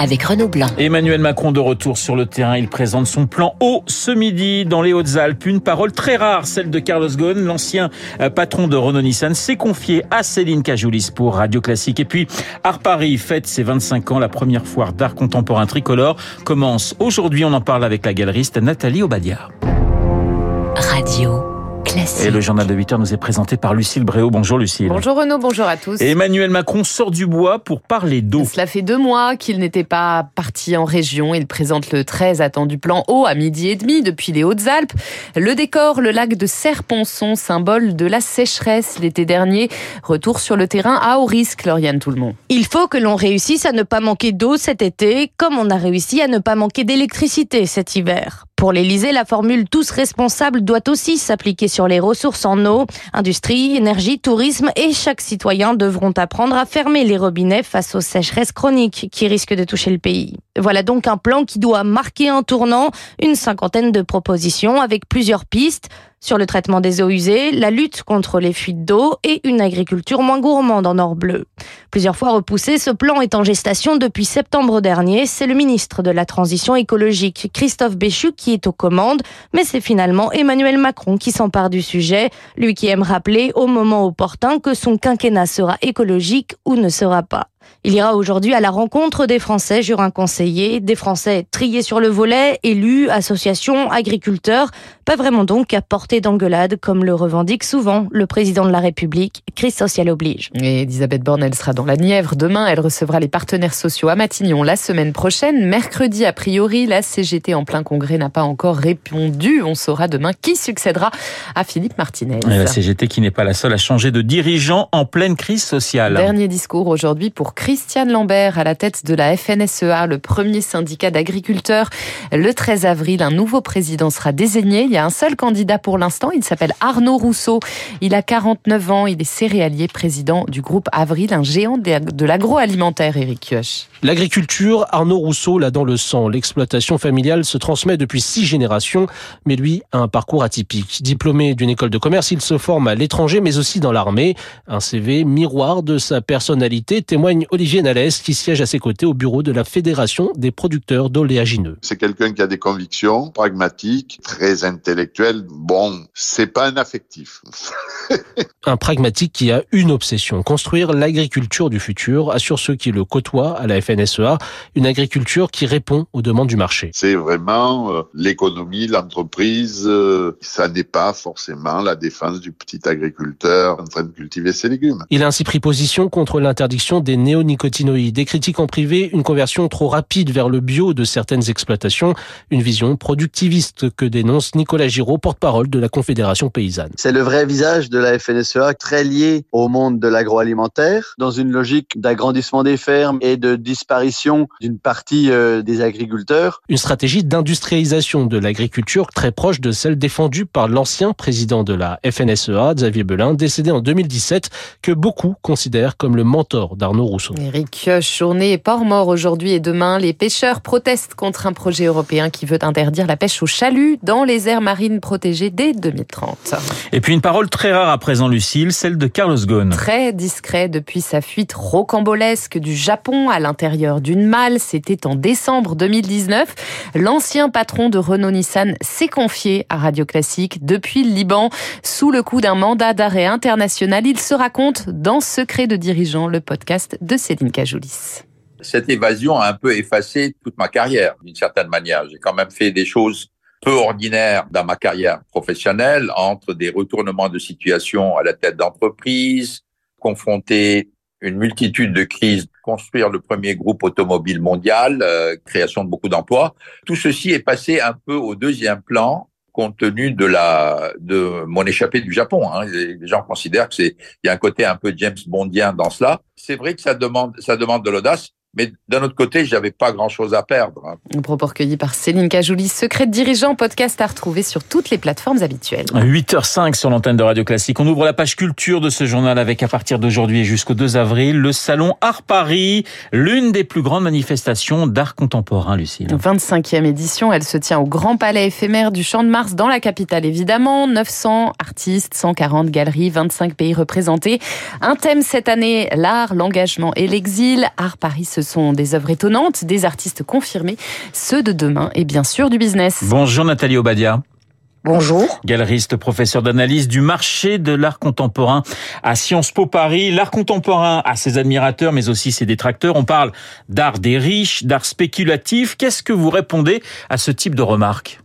avec Renaud Blanc. Emmanuel Macron de retour sur le terrain, il présente son plan haut ce midi dans les Hautes-Alpes. Une parole très rare, celle de Carlos Ghosn, l'ancien euh, patron de Renault Nissan, s'est confié à Céline Cajoulis pour Radio Classique. Et puis, Art Paris fête ses 25 ans, la première foire d'art contemporain tricolore commence aujourd'hui. On en parle avec la galeriste Nathalie Obadia. Radio. Classique. Et le journal de 8 heures nous est présenté par Lucille Bréau. Bonjour Lucille. Bonjour Renaud, bonjour à tous. Et Emmanuel Macron sort du bois pour parler d'eau. Cela fait deux mois qu'il n'était pas parti en région. Il présente le très attendu plan eau à midi et demi depuis les Hautes-Alpes. Le décor, le lac de Serponçon, symbole de la sécheresse l'été dernier. Retour sur le terrain à haut risque, Lauriane Tout-le-Monde. Il faut que l'on réussisse à ne pas manquer d'eau cet été, comme on a réussi à ne pas manquer d'électricité cet hiver. Pour l'Elysée, la formule tous responsables doit aussi s'appliquer sur les ressources en eau. Industrie, énergie, tourisme et chaque citoyen devront apprendre à fermer les robinets face aux sécheresses chroniques qui risquent de toucher le pays. Voilà donc un plan qui doit marquer un tournant, une cinquantaine de propositions avec plusieurs pistes sur le traitement des eaux usées, la lutte contre les fuites d'eau et une agriculture moins gourmande en or bleu. Plusieurs fois repoussé, ce plan est en gestation depuis septembre dernier. C'est le ministre de la Transition écologique, Christophe Béchu, qui est aux commandes, mais c'est finalement Emmanuel Macron qui s'empare du sujet, lui qui aime rappeler au moment opportun que son quinquennat sera écologique ou ne sera pas. Il ira aujourd'hui à la rencontre des Français, jurins conseillers, des Français triés sur le volet, élus, associations, agriculteurs, pas vraiment donc à portée d'engueulade comme le revendique souvent le président de la République, crise sociale oblige. Et Elisabeth Borne, elle sera dans la Nièvre demain, elle recevra les partenaires sociaux à Matignon la semaine prochaine. Mercredi, a priori, la CGT en plein congrès n'a pas encore répondu. On saura demain qui succédera à Philippe Martinez. Et la CGT qui n'est pas la seule à changer de dirigeant en pleine crise sociale. Dernier discours aujourd'hui pour Christiane Lambert à la tête de la FNSEA, le premier syndicat d'agriculteurs. Le 13 avril, un nouveau président sera désigné. Il y a un seul candidat pour l'instant. Il s'appelle Arnaud Rousseau. Il a 49 ans. Il est céréalier, président du groupe Avril, un géant de l'agroalimentaire, Eric Kioch. L'agriculture, Arnaud Rousseau l'a dans le sang. L'exploitation familiale se transmet depuis six générations, mais lui a un parcours atypique. Diplômé d'une école de commerce, il se forme à l'étranger, mais aussi dans l'armée. Un CV miroir de sa personnalité témoigne Olivier Nalès, qui siège à ses côtés au bureau de la Fédération des producteurs d'oléagineux. C'est quelqu'un qui a des convictions pragmatiques, très intellectuel. Bon, c'est pas un affectif. un pragmatique qui a une obsession, construire l'agriculture du futur, assure ceux qui le côtoient à la FNSEA, une agriculture qui répond aux demandes du marché. C'est vraiment euh, l'économie, l'entreprise, euh, ça n'est pas forcément la défense du petit agriculteur en train de cultiver ses légumes. Il a ainsi pris position contre l'interdiction des néonicotinoïdes, des critiques en privé, une conversion trop rapide vers le bio de certaines exploitations, une vision productiviste que dénonce Nicolas Giraud, porte-parole de la Confédération paysanne. C'est le vrai visage de la FNSEA, très lié au monde de l'agroalimentaire, dans une logique d'agrandissement des fermes et de disparition d'une partie euh, des agriculteurs. Une stratégie d'industrialisation de l'agriculture très proche de celle défendue par l'ancien président de la FNSEA, Xavier Belin, décédé en 2017, que beaucoup considèrent comme le mentor d'Arnaud Rousseau. Eric journée port mort aujourd'hui et demain. Les pêcheurs protestent contre un projet européen qui veut interdire la pêche au chalut dans les aires marines protégées dès 2030. Et puis une parole très rare à présent, Lucille, celle de Carlos Ghosn. Très discret depuis sa fuite rocambolesque du Japon à l'intérieur d'une malle. C'était en décembre 2019. L'ancien patron de Renault Nissan s'est confié à Radio Classique depuis le Liban. Sous le coup d'un mandat d'arrêt international, il se raconte dans Secret de dirigeant, le podcast de Cette évasion a un peu effacé toute ma carrière, d'une certaine manière. J'ai quand même fait des choses peu ordinaires dans ma carrière professionnelle, entre des retournements de situation à la tête d'entreprise, confronter une multitude de crises, construire le premier groupe automobile mondial, euh, création de beaucoup d'emplois. Tout ceci est passé un peu au deuxième plan compte tenu de la de mon échappée du Japon. Hein. Les gens considèrent que c'est il y a un côté un peu James Bondien dans cela. C'est vrai que ça demande ça demande de l'audace. Mais d'un autre côté, j'avais pas grand-chose à perdre. hein. Un propos recueilli par Céline Cajoulis, secret de dirigeant, podcast à retrouver sur toutes les plateformes habituelles. 8h05 sur l'antenne de Radio Classique. On ouvre la page culture de ce journal avec à partir d'aujourd'hui et jusqu'au 2 avril le salon Art Paris, l'une des plus grandes manifestations d'art contemporain, Lucille. 25e édition, elle se tient au Grand Palais éphémère du Champ de Mars dans la capitale évidemment. 900 artistes, 140 galeries, 25 pays représentés. Un thème cette année, l'art, l'engagement et l'exil. Art Paris, ce sont des œuvres étonnantes, des artistes confirmés, ceux de demain et bien sûr du business. Bonjour Nathalie Obadia. Bonjour. Galeriste, professeur d'analyse du marché de l'art contemporain à Sciences Po Paris. L'art contemporain a ses admirateurs, mais aussi ses détracteurs. On parle d'art des riches, d'art spéculatif. Qu'est-ce que vous répondez à ce type de remarques?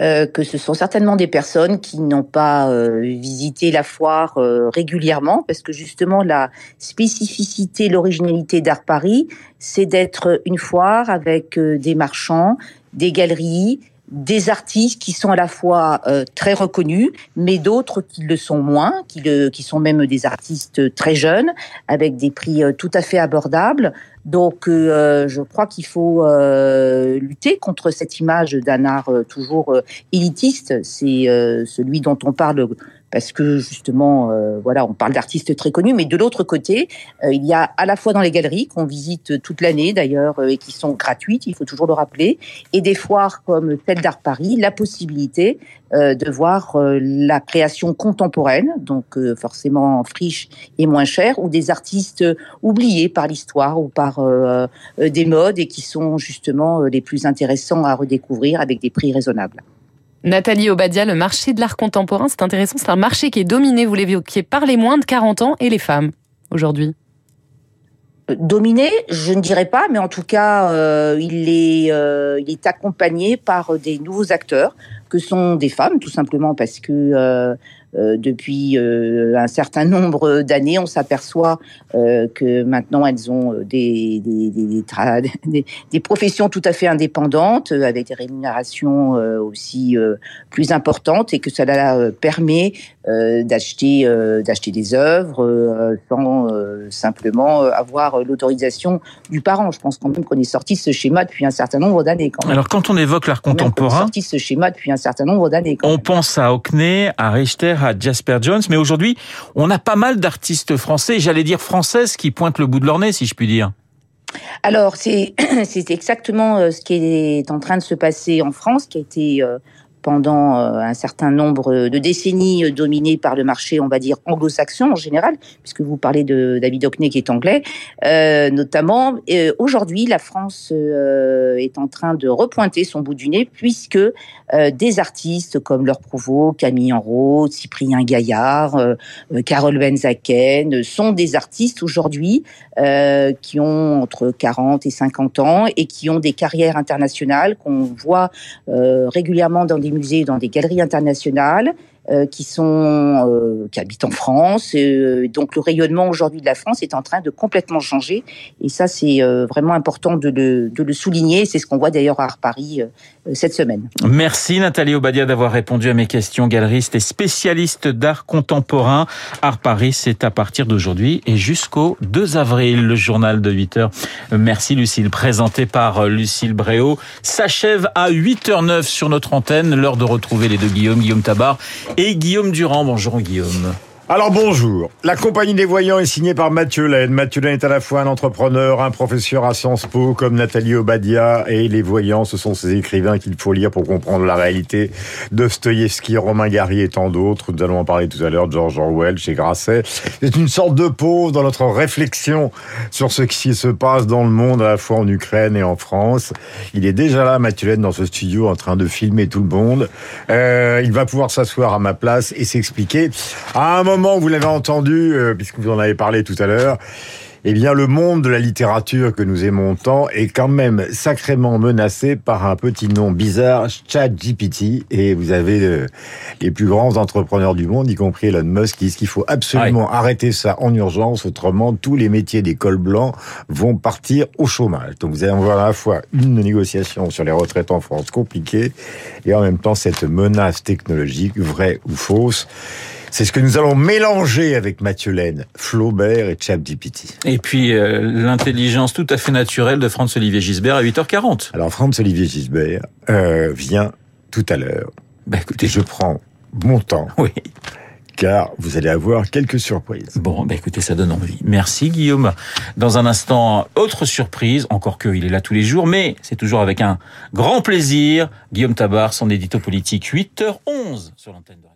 Euh, que ce sont certainement des personnes qui n'ont pas euh, visité la foire euh, régulièrement, parce que justement la spécificité, l'originalité d'Art Paris, c'est d'être une foire avec euh, des marchands, des galeries, des artistes qui sont à la fois euh, très reconnus, mais d'autres qui le sont moins, qui, le, qui sont même des artistes très jeunes, avec des prix tout à fait abordables. Donc, euh, je crois qu'il faut euh, lutter contre cette image d'un art euh, toujours euh, élitiste. C'est euh, celui dont on parle parce que justement, euh, voilà, on parle d'artistes très connus, mais de l'autre côté, euh, il y a à la fois dans les galeries qu'on visite toute l'année d'ailleurs euh, et qui sont gratuites, il faut toujours le rappeler, et des foires comme celle d'Art Paris, la possibilité de voir la création contemporaine, donc forcément friche et moins chère, ou des artistes oubliés par l'histoire ou par des modes et qui sont justement les plus intéressants à redécouvrir avec des prix raisonnables. Nathalie Obadia, le marché de l'art contemporain, c'est intéressant, c'est un marché qui est dominé, vous l'évoquiez, par les moins de 40 ans et les femmes aujourd'hui. Dominé, je ne dirais pas, mais en tout cas, euh, il, est, euh, il est accompagné par des nouveaux acteurs que sont des femmes, tout simplement parce que euh, euh, depuis euh, un certain nombre d'années, on s'aperçoit euh, que maintenant elles ont des, des, professions tout à fait indépendantes, euh, avec des rémunérations euh, aussi euh, plus importantes, et que cela euh, permet euh, d'acheter euh, d'acheter des œuvres euh, sans euh, simplement euh, avoir l'autorisation du parent. Je pense quand même qu'on est sorti de ce schéma depuis un certain nombre d'années. Alors quand on évoque l'art est contemporain, sorti de ce schéma depuis un certain nombre d'années. quand on même. pense à Hockney, à Richter, à Jasper Jones, mais aujourd'hui, on a pas mal d'artistes français, j'allais dire françaises, qui pointent le bout de leur nez, si je puis dire. Alors, c'est exactement euh, ce qui est en train de se passer en France, qui a été euh, pendant euh, un certain nombre de décennies euh, dominé par le marché, on va dire, anglo-saxon en général, puisque vous parlez de David Hockney qui est anglais, euh, notamment. Aujourd'hui, la France est en train de repointer son bout du nez, puisque des artistes comme Laure Prouveau, Camille Enrault, Cyprien Gaillard, Carole Benzaken sont des artistes aujourd'hui qui ont entre 40 et 50 ans et qui ont des carrières internationales qu'on voit régulièrement dans des musées, dans des galeries internationales, euh, qui sont euh, qui habitent en France. Euh, donc le rayonnement aujourd'hui de la France est en train de complètement changer et ça c'est euh, vraiment important de le, de le souligner. C'est ce qu'on voit d'ailleurs à Art Paris euh, cette semaine. Merci Nathalie Obadia d'avoir répondu à mes questions. Galeriste et spécialiste d'art contemporain. Art Paris, c'est à partir d'aujourd'hui et jusqu'au 2 avril, le journal de 8 heures. Merci Lucille, présenté par Lucille Bréau. S'achève à 8h09 sur notre antenne. L'heure de retrouver les deux Guillaume, Guillaume Tabar et Guillaume Durand. Bonjour Guillaume. Alors bonjour. La compagnie des voyants est signée par Mathieu Laine. Mathieu est à la fois un entrepreneur, un professeur à Sciences Po comme Nathalie Obadia et les voyants, ce sont ces écrivains qu'il faut lire pour comprendre la réalité. Dostoïevski, Romain Gary et tant d'autres. Nous allons en parler tout à l'heure. George Orwell chez Grasset. C'est une sorte de pause dans notre réflexion sur ce qui se passe dans le monde, à la fois en Ukraine et en France. Il est déjà là, Mathieu dans ce studio, en train de filmer tout le monde. Euh, il va pouvoir s'asseoir à ma place et s'expliquer. À un moment, vous l'avez entendu, euh, puisque vous en avez parlé tout à l'heure, eh bien, le monde de la littérature que nous aimons tant est quand même sacrément menacé par un petit nom bizarre, ChatGPT. Et vous avez euh, les plus grands entrepreneurs du monde, y compris Elon Musk, qui disent qu'il faut absolument arrêter ça en urgence, autrement tous les métiers des cols blancs vont partir au chômage. Donc vous allez avoir à la fois une négociation sur les retraites en France compliquée et en même temps cette menace technologique, vraie ou fausse. C'est ce que nous allons mélanger avec Mathieu Laine, Flaubert et ChatGPT. Et puis euh, l'intelligence tout à fait naturelle de Franz-Olivier Gisbert à 8h40. Alors Franz-Olivier Gisbert euh, vient tout à l'heure. Bah écoutez, je prends mon temps. Oui. Car vous allez avoir quelques surprises. Bon, bah écoutez, ça donne envie. Merci Guillaume. Dans un instant, autre surprise, encore qu'il est là tous les jours, mais c'est toujours avec un grand plaisir. Guillaume Tabar, son édito politique, 8h11 sur l'antenne de.